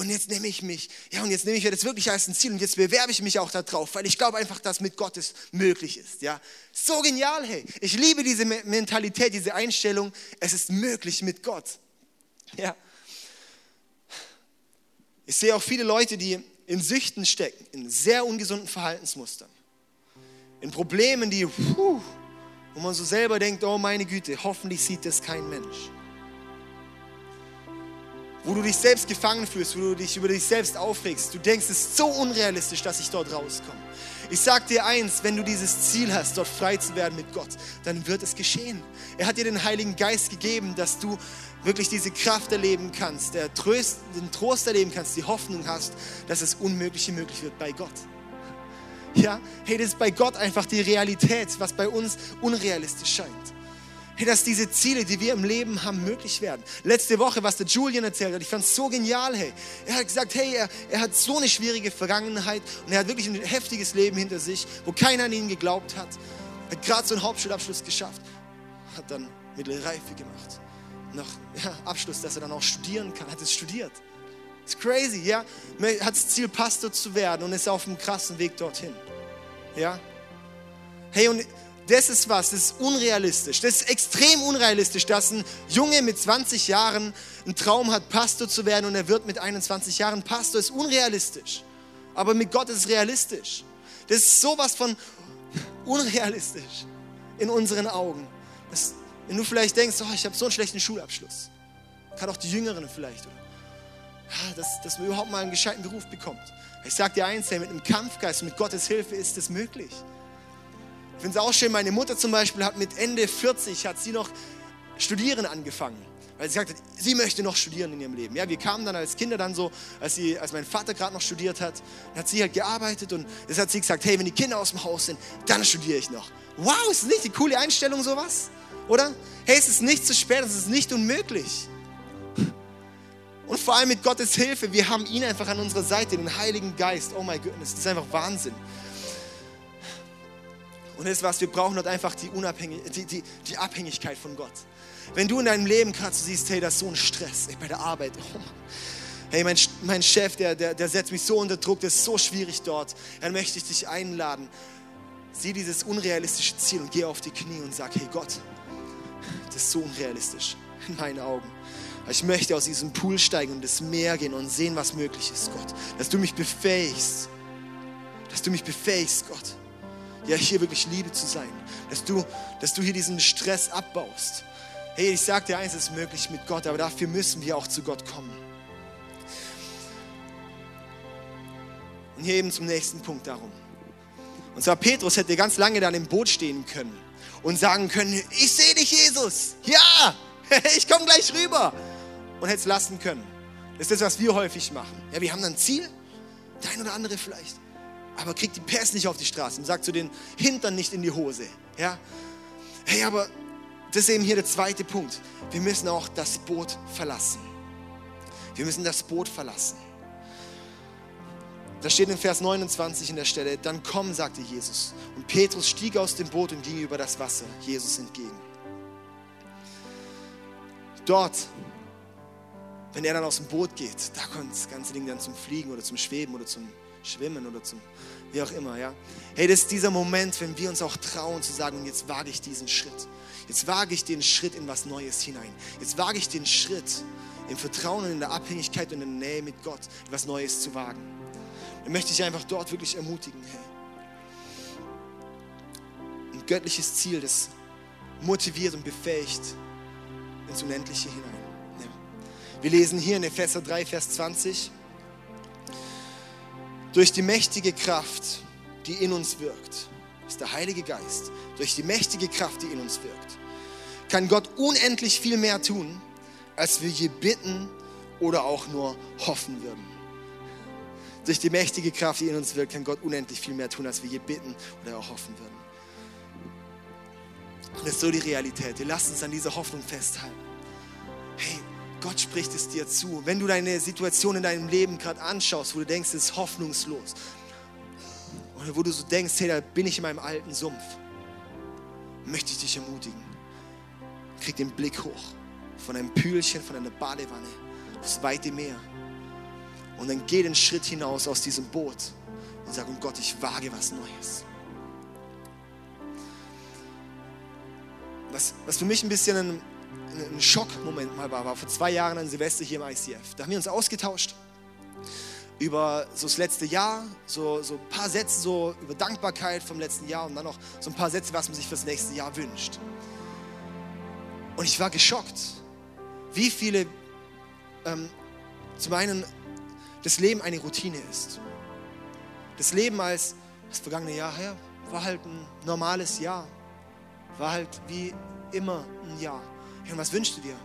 und jetzt nehme ich mich, ja, und jetzt nehme ich mir das wirklich als ein Ziel und jetzt bewerbe ich mich auch darauf, weil ich glaube einfach, dass mit Gott es möglich ist, ja. So genial, hey. Ich liebe diese Mentalität, diese Einstellung, es ist möglich mit Gott, ja. Ich sehe auch viele Leute, die in Süchten stecken, in sehr ungesunden Verhaltensmustern, in Problemen, die, puh, wo man so selber denkt, oh meine Güte, hoffentlich sieht das kein Mensch wo du dich selbst gefangen fühlst, wo du dich über dich selbst aufregst. Du denkst, es ist so unrealistisch, dass ich dort rauskomme. Ich sag dir eins, wenn du dieses Ziel hast, dort frei zu werden mit Gott, dann wird es geschehen. Er hat dir den Heiligen Geist gegeben, dass du wirklich diese Kraft erleben kannst, der Tröst, den Trost erleben kannst, die Hoffnung hast, dass das Unmögliche möglich wird bei Gott. Ja, hey, das ist bei Gott einfach die Realität, was bei uns unrealistisch scheint hey, dass diese Ziele, die wir im Leben haben, möglich werden. Letzte Woche, was der Julian erzählt hat, ich fand es so genial, hey. Er hat gesagt, hey, er, er hat so eine schwierige Vergangenheit und er hat wirklich ein heftiges Leben hinter sich, wo keiner an ihn geglaubt hat. Er hat gerade so einen Hauptschulabschluss geschafft, hat dann mittlere Reife gemacht. Noch ja, Abschluss, dass er dann auch studieren kann, hat es studiert. Ist crazy, ja. Er hat das Ziel, Pastor zu werden und ist auf einem krassen Weg dorthin. Ja. Hey, und das ist was, das ist unrealistisch. Das ist extrem unrealistisch, dass ein Junge mit 20 Jahren einen Traum hat, Pastor zu werden und er wird mit 21 Jahren Pastor. Das ist unrealistisch. Aber mit Gott ist es realistisch. Das ist sowas von unrealistisch in unseren Augen. Das, wenn du vielleicht denkst, oh, ich habe so einen schlechten Schulabschluss, kann auch die Jüngeren vielleicht, oder? Dass, dass man überhaupt mal einen gescheiten Beruf bekommt. Ich sage dir eins, mit einem Kampfgeist, mit Gottes Hilfe ist es möglich. Ich finde es auch schön, meine Mutter zum Beispiel hat mit Ende 40, hat sie noch studieren angefangen. Weil sie sagte, sie möchte noch studieren in ihrem Leben. Ja, wir kamen dann als Kinder dann so, als, sie, als mein Vater gerade noch studiert hat, hat sie halt gearbeitet und das hat sie gesagt, hey, wenn die Kinder aus dem Haus sind, dann studiere ich noch. Wow, ist das nicht die coole Einstellung sowas? Oder? Hey, es ist nicht zu spät, es ist nicht unmöglich. Und vor allem mit Gottes Hilfe, wir haben ihn einfach an unserer Seite, den Heiligen Geist. Oh mein Gott, das ist einfach Wahnsinn. Und das was, wir brauchen dort einfach die, Unabhängig die, die, die Abhängigkeit von Gott. Wenn du in deinem Leben gerade so siehst, hey, das ist so ein Stress ey, bei der Arbeit. Oh hey, mein, mein Chef, der, der, der setzt mich so unter Druck, das ist so schwierig dort. Dann möchte ich dich einladen. Sieh dieses unrealistische Ziel und geh auf die Knie und sag, hey Gott, das ist so unrealistisch in meinen Augen. Ich möchte aus diesem Pool steigen und ins Meer gehen und sehen, was möglich ist, Gott. Dass du mich befähigst. Dass du mich befähigst, Gott ja, hier wirklich Liebe zu sein. Dass du, dass du hier diesen Stress abbaust. Hey, ich sage dir eins, es ist möglich mit Gott, aber dafür müssen wir auch zu Gott kommen. Und hier eben zum nächsten Punkt darum. Und zwar Petrus hätte ganz lange dann im Boot stehen können und sagen können, ich sehe dich, Jesus. Ja, (laughs) ich komme gleich rüber. Und hätte es lassen können. Das ist das, was wir häufig machen. Ja, wir haben dann ein Ziel, der ein oder andere vielleicht. Aber kriegt die Pers nicht auf die Straße und sagt zu den Hintern nicht in die Hose. Ja, hey, aber das ist eben hier der zweite Punkt. Wir müssen auch das Boot verlassen. Wir müssen das Boot verlassen. Da steht in Vers 29 in der Stelle, dann komm, sagte Jesus. Und Petrus stieg aus dem Boot und ging über das Wasser Jesus entgegen. Dort, wenn er dann aus dem Boot geht, da kommt das ganze Ding dann zum Fliegen oder zum Schweben oder zum Schwimmen oder zum, wie auch immer, ja. Hey, das ist dieser Moment, wenn wir uns auch trauen zu sagen, jetzt wage ich diesen Schritt. Jetzt wage ich den Schritt in was Neues hinein. Jetzt wage ich den Schritt im Vertrauen und in der Abhängigkeit und in der Nähe mit Gott, etwas Neues zu wagen. Dann möchte ich einfach dort wirklich ermutigen, hey. Ein göttliches Ziel, das motiviert und befähigt ins Unendliche hinein. Ja. Wir lesen hier in Epheser 3, Vers 20. Durch die mächtige Kraft, die in uns wirkt, ist der Heilige Geist, durch die mächtige Kraft, die in uns wirkt, kann Gott unendlich viel mehr tun, als wir je bitten oder auch nur hoffen würden. Durch die mächtige Kraft, die in uns wirkt, kann Gott unendlich viel mehr tun, als wir je bitten oder auch hoffen würden. Und das ist so die Realität. Wir lassen uns an dieser Hoffnung festhalten. Hey, Gott spricht es dir zu. Wenn du deine Situation in deinem Leben gerade anschaust, wo du denkst, es ist hoffnungslos, oder wo du so denkst, hey, da bin ich in meinem alten Sumpf, möchte ich dich ermutigen. Krieg den Blick hoch von einem Pühlchen, von einer Badewanne aufs weite Meer. Und dann geh den Schritt hinaus aus diesem Boot und sag, um Gott, ich wage was Neues. Was, was für mich ein bisschen ein, ein Schockmoment mal war, war vor zwei Jahren an Silvester hier im ICF. Da haben wir uns ausgetauscht über so das letzte Jahr, so, so ein paar Sätze so über Dankbarkeit vom letzten Jahr und dann noch so ein paar Sätze, was man sich fürs nächste Jahr wünscht. Und ich war geschockt, wie viele ähm, zum einen das Leben eine Routine ist. Das Leben als das vergangene Jahr her war halt ein normales Jahr. War halt wie immer ein Jahr. Und was wünschst du dir?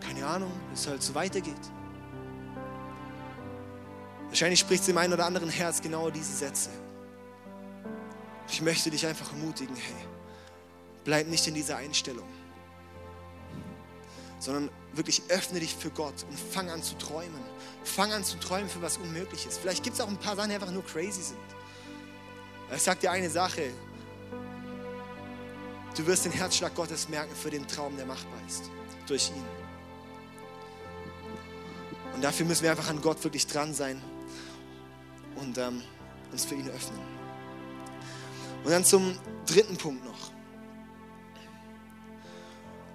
Keine Ahnung, dass es halt so weitergeht. Wahrscheinlich spricht es im einen oder anderen Herz genau diese Sätze. Ich möchte dich einfach ermutigen, hey, bleib nicht in dieser Einstellung, sondern wirklich öffne dich für Gott und fang an zu träumen. Fang an zu träumen für was Unmögliches. Vielleicht gibt es auch ein paar Sachen, die einfach nur crazy sind. Ich sage dir eine Sache. Du wirst den Herzschlag Gottes merken für den Traum, der machbar ist. Durch ihn. Und dafür müssen wir einfach an Gott wirklich dran sein und ähm, uns für ihn öffnen. Und dann zum dritten Punkt noch.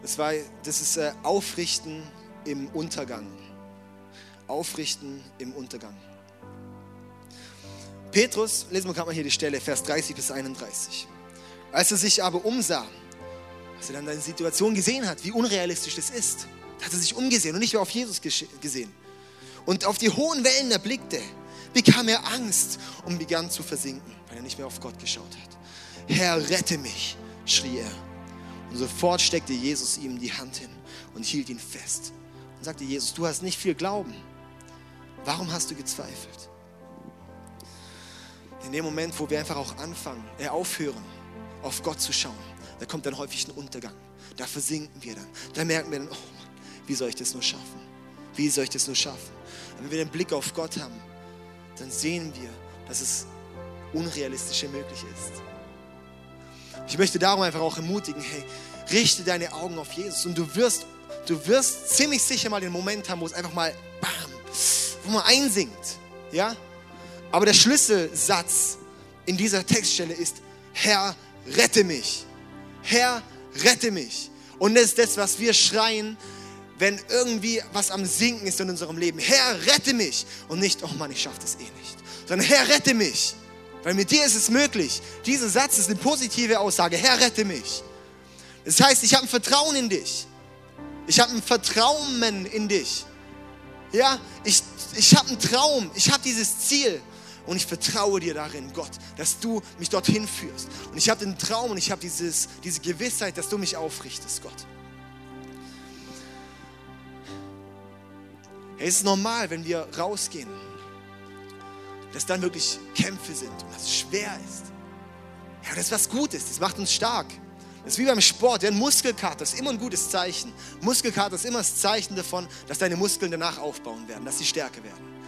Das, war, das ist äh, Aufrichten im Untergang. Aufrichten im Untergang. Petrus, lesen wir gerade mal hier die Stelle, Vers 30 bis 31. Als er sich aber umsah, als er dann seine Situation gesehen hat, wie unrealistisch das ist, hat er sich umgesehen und nicht mehr auf Jesus gesehen. Und auf die hohen Wellen erblickte, bekam er Angst und begann zu versinken, weil er nicht mehr auf Gott geschaut hat. Herr, rette mich, schrie er. Und sofort steckte Jesus ihm die Hand hin und hielt ihn fest. Und sagte Jesus, du hast nicht viel Glauben. Warum hast du gezweifelt? In dem Moment, wo wir einfach auch anfangen, äh, aufhören, auf Gott zu schauen, da kommt dann häufig ein Untergang. Da versinken wir dann. Da merken wir dann, oh Mann, wie soll ich das nur schaffen? Wie soll ich das nur schaffen? Und wenn wir den Blick auf Gott haben, dann sehen wir, dass es unrealistische möglich ist. Ich möchte darum einfach auch ermutigen, hey, richte deine Augen auf Jesus und du wirst, du wirst ziemlich sicher mal den Moment haben, wo es einfach mal bam, wo man einsinkt, ja? Aber der Schlüsselsatz in dieser Textstelle ist, Herr, rette mich. Herr, rette mich. Und das ist das, was wir schreien, wenn irgendwie was am Sinken ist in unserem Leben. Herr, rette mich. Und nicht, oh Mann, ich schaffe das eh nicht. Sondern Herr, rette mich. Weil mit dir ist es möglich. Dieser Satz ist eine positive Aussage. Herr, rette mich. Das heißt, ich habe ein Vertrauen in dich. Ich habe ein Vertrauen in dich. Ja, ich, ich habe einen Traum. Ich habe dieses Ziel. Und ich vertraue dir darin, Gott, dass du mich dorthin führst. Und ich habe den Traum und ich habe diese Gewissheit, dass du mich aufrichtest, Gott. Hey, es ist normal, wenn wir rausgehen, dass dann wirklich Kämpfe sind und dass es schwer ist. Ja, das ist was Gutes, das macht uns stark. Das ist wie beim Sport, ja, ein Muskelkater ist immer ein gutes Zeichen. Muskelkater ist immer das Zeichen davon, dass deine Muskeln danach aufbauen werden, dass sie stärker werden.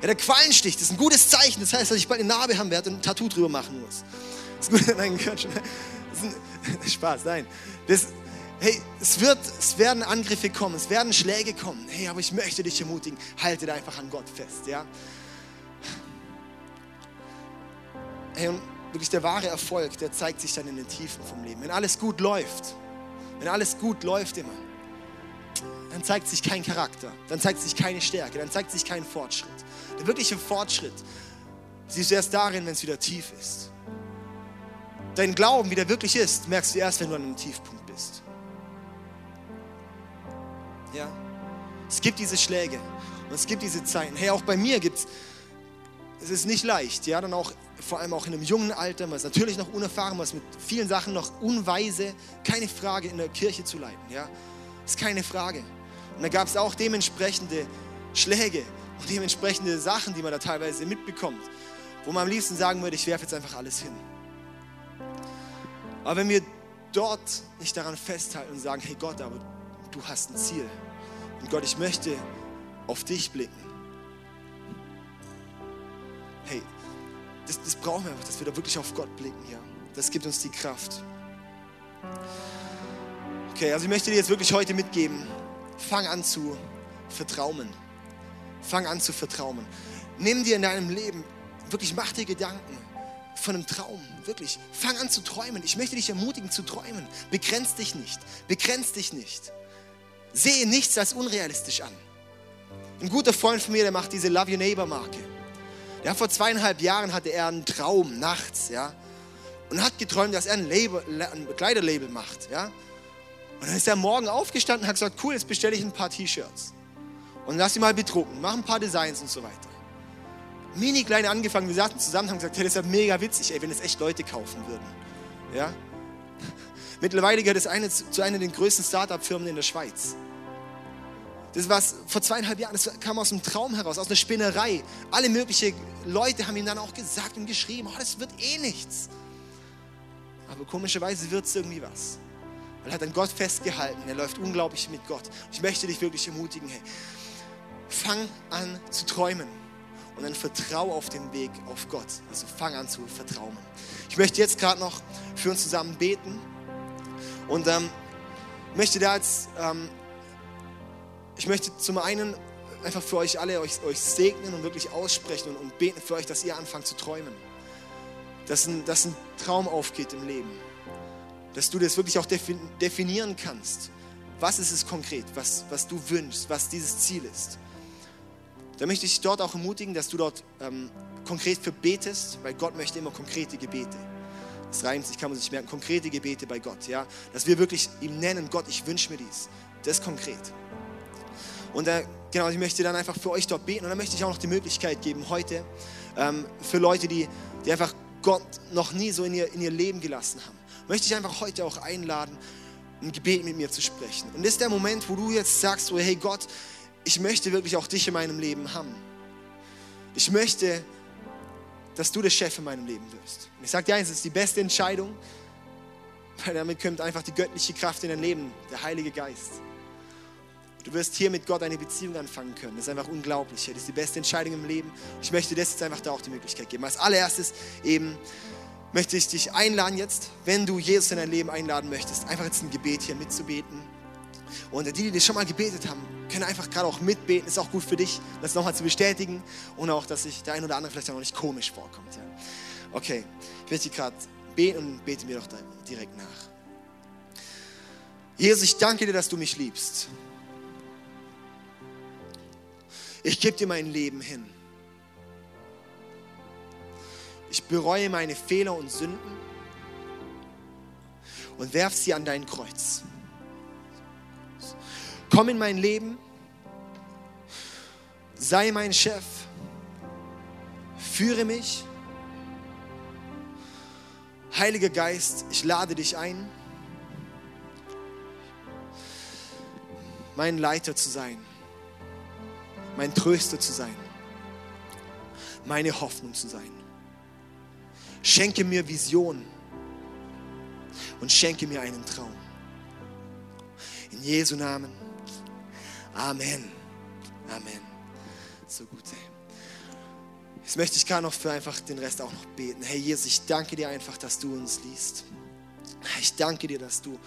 Ja, der Quallenstich, das ist ein gutes Zeichen. Das heißt, dass ich bald eine Narbe haben werde und ein Tattoo drüber machen muss. Das ist gut, (laughs) nein, ist ein, (laughs) Spaß, nein. Das, hey, es, wird, es werden Angriffe kommen, es werden Schläge kommen. Hey, aber ich möchte dich ermutigen, halte da einfach an Gott fest, ja. Hey, und wirklich der wahre Erfolg, der zeigt sich dann in den Tiefen vom Leben. Wenn alles gut läuft, wenn alles gut läuft immer, dann zeigt sich kein Charakter, dann zeigt sich keine Stärke, dann zeigt sich kein Fortschritt. Der wirkliche Fortschritt siehst du erst darin, wenn es wieder tief ist. Dein Glauben, wie der wirklich ist, merkst du erst, wenn du an einem Tiefpunkt bist. Ja? Es gibt diese Schläge und es gibt diese Zeiten. Hey, auch bei mir gibt es, es ist nicht leicht, ja, dann auch vor allem auch in einem jungen Alter, man ist natürlich noch unerfahren, man ist mit vielen Sachen noch unweise, keine Frage, in der Kirche zu leiten, ja, ist keine Frage. Und da gab es auch dementsprechende Schläge und dementsprechende Sachen, die man da teilweise mitbekommt, wo man am liebsten sagen würde, ich werfe jetzt einfach alles hin. Aber wenn wir dort nicht daran festhalten und sagen, hey Gott, aber du hast ein Ziel. Und Gott, ich möchte auf dich blicken. Hey, das, das brauchen wir einfach, dass wir da wirklich auf Gott blicken hier. Das gibt uns die Kraft. Okay, also ich möchte dir jetzt wirklich heute mitgeben, fang an zu vertrauen. Fang an zu vertrauen. Nimm dir in deinem Leben, wirklich mach dir Gedanken von einem Traum, wirklich. Fang an zu träumen. Ich möchte dich ermutigen zu träumen. Begrenz dich nicht. Begrenz dich nicht. Sehe nichts als unrealistisch an. Ein guter Freund von mir, der macht diese Love Your Neighbor Marke. Ja, vor zweieinhalb Jahren hatte er einen Traum nachts, ja, und hat geträumt, dass er ein, Label, ein Kleiderlabel macht, ja. Und dann ist er morgen aufgestanden und hat gesagt, cool, jetzt bestelle ich ein paar T-Shirts und lass sie mal bedrucken, mach ein paar Designs und so weiter. Mini klein angefangen, wir saßen zusammen haben gesagt, hey, das ist ja mega witzig, ey, wenn es echt Leute kaufen würden, ja. (laughs) Mittlerweile gehört es eine, zu einer der größten Start-up-Firmen in der Schweiz. Das war vor zweieinhalb Jahren, das kam aus einem Traum heraus, aus einer Spinnerei. Alle möglichen Leute haben ihm dann auch gesagt und geschrieben, oh, das wird eh nichts. Aber komischerweise wird es irgendwie was. Weil er hat an Gott festgehalten, er läuft unglaublich mit Gott. Ich möchte dich wirklich ermutigen, hey, fang an zu träumen und dann vertraue auf den Weg auf Gott. Also fang an zu vertrauen. Ich möchte jetzt gerade noch für uns zusammen beten und ähm, möchte da jetzt ähm, ich möchte zum einen einfach für euch alle euch, euch segnen und wirklich aussprechen und, und beten für euch, dass ihr anfangt zu träumen. Dass ein, dass ein Traum aufgeht im Leben. Dass du das wirklich auch definieren kannst. Was ist es konkret, was, was du wünschst, was dieses Ziel ist. Da möchte ich dich dort auch ermutigen, dass du dort ähm, konkret für betest, weil Gott möchte immer konkrete Gebete. Das reimt sich, kann man sich merken, konkrete Gebete bei Gott. Ja? Dass wir wirklich ihm nennen, Gott, ich wünsche mir dies. Das ist konkret. Und äh, genau, ich möchte dann einfach für euch dort beten. Und dann möchte ich auch noch die Möglichkeit geben, heute ähm, für Leute, die, die einfach Gott noch nie so in ihr, in ihr Leben gelassen haben, möchte ich einfach heute auch einladen, ein Gebet mit mir zu sprechen. Und das ist der Moment, wo du jetzt sagst, oh, hey Gott, ich möchte wirklich auch dich in meinem Leben haben. Ich möchte, dass du der Chef in meinem Leben wirst. Und ich sage dir eins, es ist die beste Entscheidung, weil damit kommt einfach die göttliche Kraft in dein Leben, der Heilige Geist. Du wirst hier mit Gott eine Beziehung anfangen können. Das ist einfach unglaublich. Das ist die beste Entscheidung im Leben. Ich möchte dir jetzt einfach da auch die Möglichkeit geben. Als allererstes eben möchte ich dich einladen jetzt, wenn du Jesus in dein Leben einladen möchtest, einfach jetzt ein Gebet hier mitzubeten. Und die, die das schon mal gebetet haben, können einfach gerade auch mitbeten. Ist auch gut für dich, das nochmal zu bestätigen und auch, dass sich der ein oder andere vielleicht auch noch nicht komisch vorkommt. Ja. Okay, ich möchte gerade beten und bete mir doch direkt nach. Jesus, ich danke dir, dass du mich liebst. Ich gebe dir mein Leben hin. Ich bereue meine Fehler und Sünden und werf sie an dein Kreuz. Komm in mein Leben, sei mein Chef Führe mich. Heiliger Geist, ich lade dich ein, mein Leiter zu sein, mein Tröster zu sein, meine Hoffnung zu sein. Schenke mir Vision und schenke mir einen Traum. In Jesu Namen. Amen. Amen. So gut, ey. Jetzt möchte ich gar noch für einfach den Rest auch noch beten. Hey Jesus, ich danke dir einfach, dass du uns liest. Ich danke dir, dass du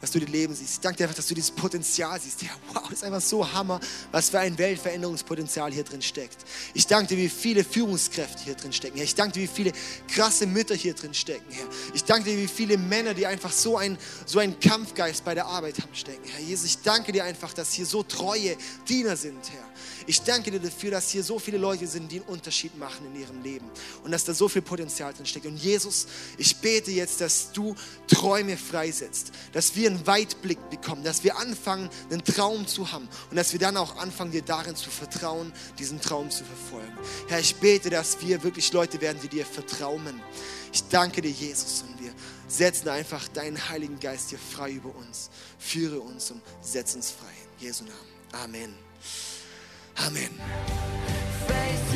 dass du die Leben siehst. Ich danke dir einfach, dass du dieses Potenzial siehst. Ja, wow, das ist einfach so Hammer, was für ein Weltveränderungspotenzial hier drin steckt. Ich danke dir, wie viele Führungskräfte hier drin stecken. Herr. Ich danke dir, wie viele krasse Mütter hier drin stecken. Herr. Ich danke dir, wie viele Männer, die einfach so ein so einen Kampfgeist bei der Arbeit haben stecken. Herr Jesus, ich danke dir einfach, dass hier so treue Diener sind, Herr. Ich danke dir dafür, dass hier so viele Leute sind, die einen Unterschied machen in ihrem Leben und dass da so viel Potenzial drin steckt. Und Jesus, ich bete jetzt, dass du Träume freisetzt, dass wir einen Weitblick bekommen, dass wir anfangen, einen Traum zu haben und dass wir dann auch anfangen, dir darin zu vertrauen, diesen Traum zu verfolgen. Herr, ich bete, dass wir wirklich Leute werden, die dir vertrauen. Ich danke dir, Jesus, und wir setzen einfach deinen Heiligen Geist hier frei über uns. Führe uns und setz uns frei. In Jesu Namen. Amen. Amen. Face